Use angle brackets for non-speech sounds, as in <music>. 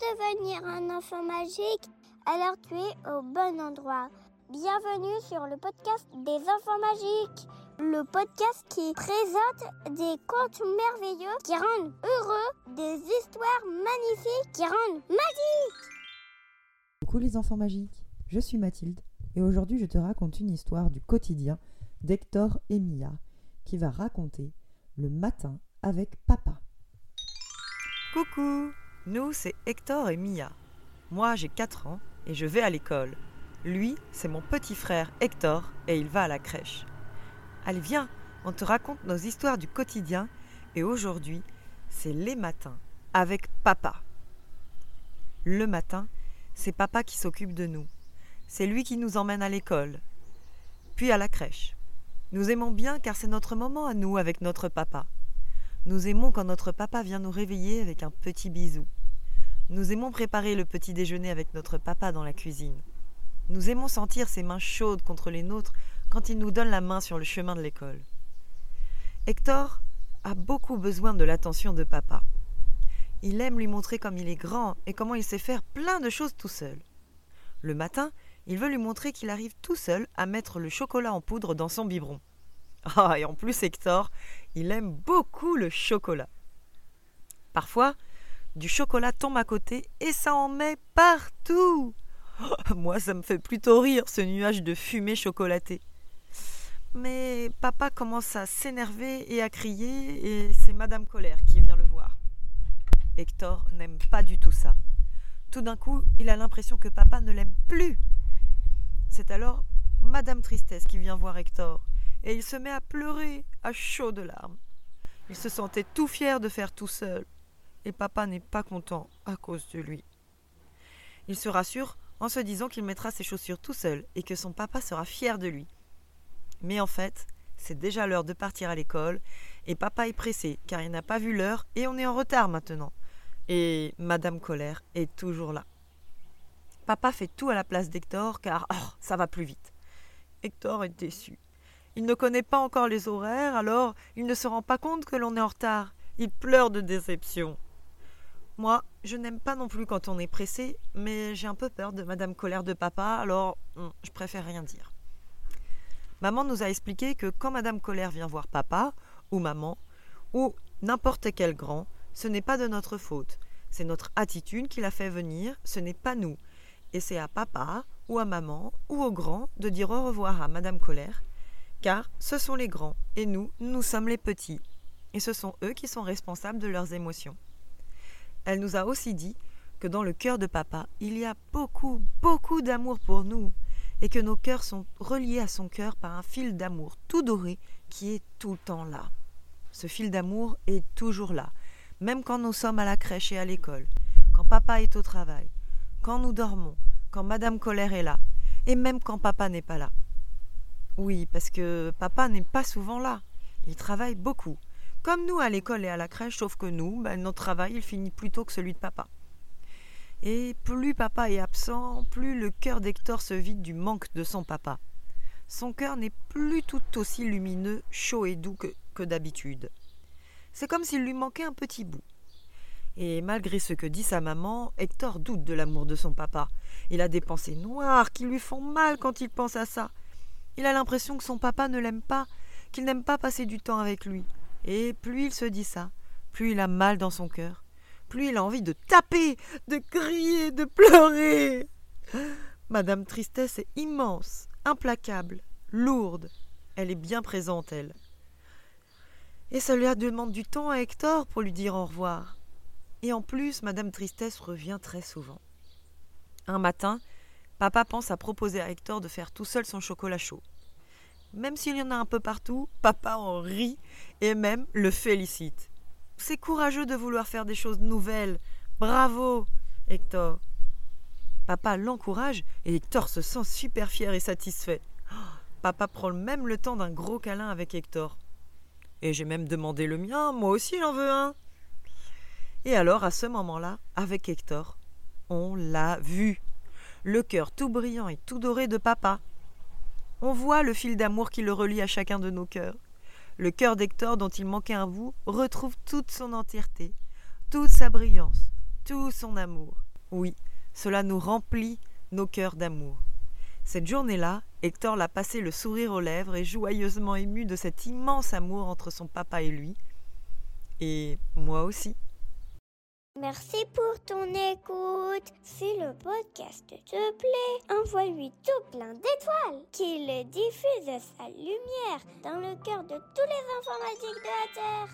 devenir un enfant magique Alors tu es au bon endroit. Bienvenue sur le podcast des enfants magiques, le podcast qui présente des contes merveilleux qui rendent heureux, des histoires magnifiques qui rendent magiques. Coucou les enfants magiques, je suis Mathilde et aujourd'hui je te raconte une histoire du quotidien d'Hector et Mia qui va raconter le matin avec papa. Coucou, nous c'est Hector et Mia. Moi j'ai 4 ans et je vais à l'école. Lui, c'est mon petit frère Hector et il va à la crèche. Allez viens, on te raconte nos histoires du quotidien et aujourd'hui c'est les matins avec papa. Le matin, c'est papa qui s'occupe de nous. C'est lui qui nous emmène à l'école, puis à la crèche. Nous aimons bien car c'est notre moment à nous avec notre papa. Nous aimons quand notre papa vient nous réveiller avec un petit bisou. Nous aimons préparer le petit déjeuner avec notre papa dans la cuisine. Nous aimons sentir ses mains chaudes contre les nôtres quand il nous donne la main sur le chemin de l'école. Hector a beaucoup besoin de l'attention de papa. Il aime lui montrer comme il est grand et comment il sait faire plein de choses tout seul. Le matin, il veut lui montrer qu'il arrive tout seul à mettre le chocolat en poudre dans son biberon. <laughs> Ah, et en plus, Hector, il aime beaucoup le chocolat. Parfois, du chocolat tombe à côté et ça en met partout. <laughs> moi, ça me fait plutôt rire, ce nuage de fumée chocolatée. Mais papa commence à s'énerver et à crier, et c'est Madame Colère qui vient le voir. Hector n'aime pas du tout ça. Tout d'un coup, il a l'impression que papa ne l'aime plus. C'est alors Madame Tristesse qui vient voir Hector et il se met à pleurer à chaudes larmes. Il se sentait tout fier de faire tout seul, et papa n'est pas content à cause de lui. Il se rassure en se disant qu'il mettra ses chaussures tout seul et que son papa sera fier de lui. Mais en fait, c'est déjà l'heure de partir à l'école, et papa est pressé car il n'a pas vu l'heure et on est en retard maintenant. Et Madame Colère est toujours là. Papa fait tout à la place d'Hector car oh, ça va plus vite. Hector est déçu. Il ne connaît pas encore les horaires, alors il ne se rend pas compte que l'on est en retard. Il pleure de déception. Moi, je n'aime pas non plus quand on est pressé, mais j'ai un peu peur de Madame Colère de papa, alors hum, je préfère rien dire. Maman nous a expliqué que quand Madame Colère vient voir papa, ou maman, ou n'importe quel grand, ce n'est pas de notre faute. C'est notre attitude qui l'a fait venir, ce n'est pas nous. Et c'est à papa, ou à maman, ou au grand de dire au revoir à Madame Colère car ce sont les grands, et nous, nous sommes les petits, et ce sont eux qui sont responsables de leurs émotions. Elle nous a aussi dit que dans le cœur de papa, il y a beaucoup, beaucoup d'amour pour nous, et que nos cœurs sont reliés à son cœur par un fil d'amour tout doré qui est tout le temps là. Ce fil d'amour est toujours là, même quand nous sommes à la crèche et à l'école, quand papa est au travail, quand nous dormons, quand Madame Colère est là, et même quand papa n'est pas là. Oui, parce que papa n'est pas souvent là. Il travaille beaucoup. Comme nous à l'école et à la crèche, sauf que nous, ben, notre travail, il finit plus tôt que celui de papa. Et plus papa est absent, plus le cœur d'Hector se vide du manque de son papa. Son cœur n'est plus tout aussi lumineux, chaud et doux que, que d'habitude. C'est comme s'il lui manquait un petit bout. Et malgré ce que dit sa maman, Hector doute de l'amour de son papa. Il a des pensées noires qui lui font mal quand il pense à ça. Il a l'impression que son papa ne l'aime pas, qu'il n'aime pas passer du temps avec lui. Et plus il se dit ça, plus il a mal dans son cœur, plus il a envie de taper, de crier, de pleurer. Madame Tristesse est immense, implacable, lourde. Elle est bien présente, elle. Et cela demande du temps à Hector pour lui dire au revoir. Et en plus, Madame Tristesse revient très souvent. Un matin, Papa pense à proposer à Hector de faire tout seul son chocolat chaud. Même s'il y en a un peu partout, papa en rit et même le félicite. C'est courageux de vouloir faire des choses nouvelles. Bravo, Hector. Papa l'encourage et Hector se sent super fier et satisfait. papa prend même le temps d'un gros câlin avec Hector. Et j'ai même demandé le mien, moi aussi j'en veux un. Et alors, à ce moment-là, avec Hector, on l'a vu le cœur tout brillant et tout doré de papa. On voit le fil d'amour qui le relie à chacun de nos cœurs. Le cœur d'Hector dont il manquait un bout retrouve toute son entièreté, toute sa brillance, tout son amour. Oui, cela nous remplit nos cœurs d'amour. Cette journée-là, Hector l'a passé le sourire aux lèvres et joyeusement ému de cet immense amour entre son papa et lui. Et moi aussi. Merci pour ton écoute. Si le podcast te plaît, envoie-lui tout plein d'étoiles, qu'il diffuse sa lumière dans le cœur de tous les informatiques de la Terre.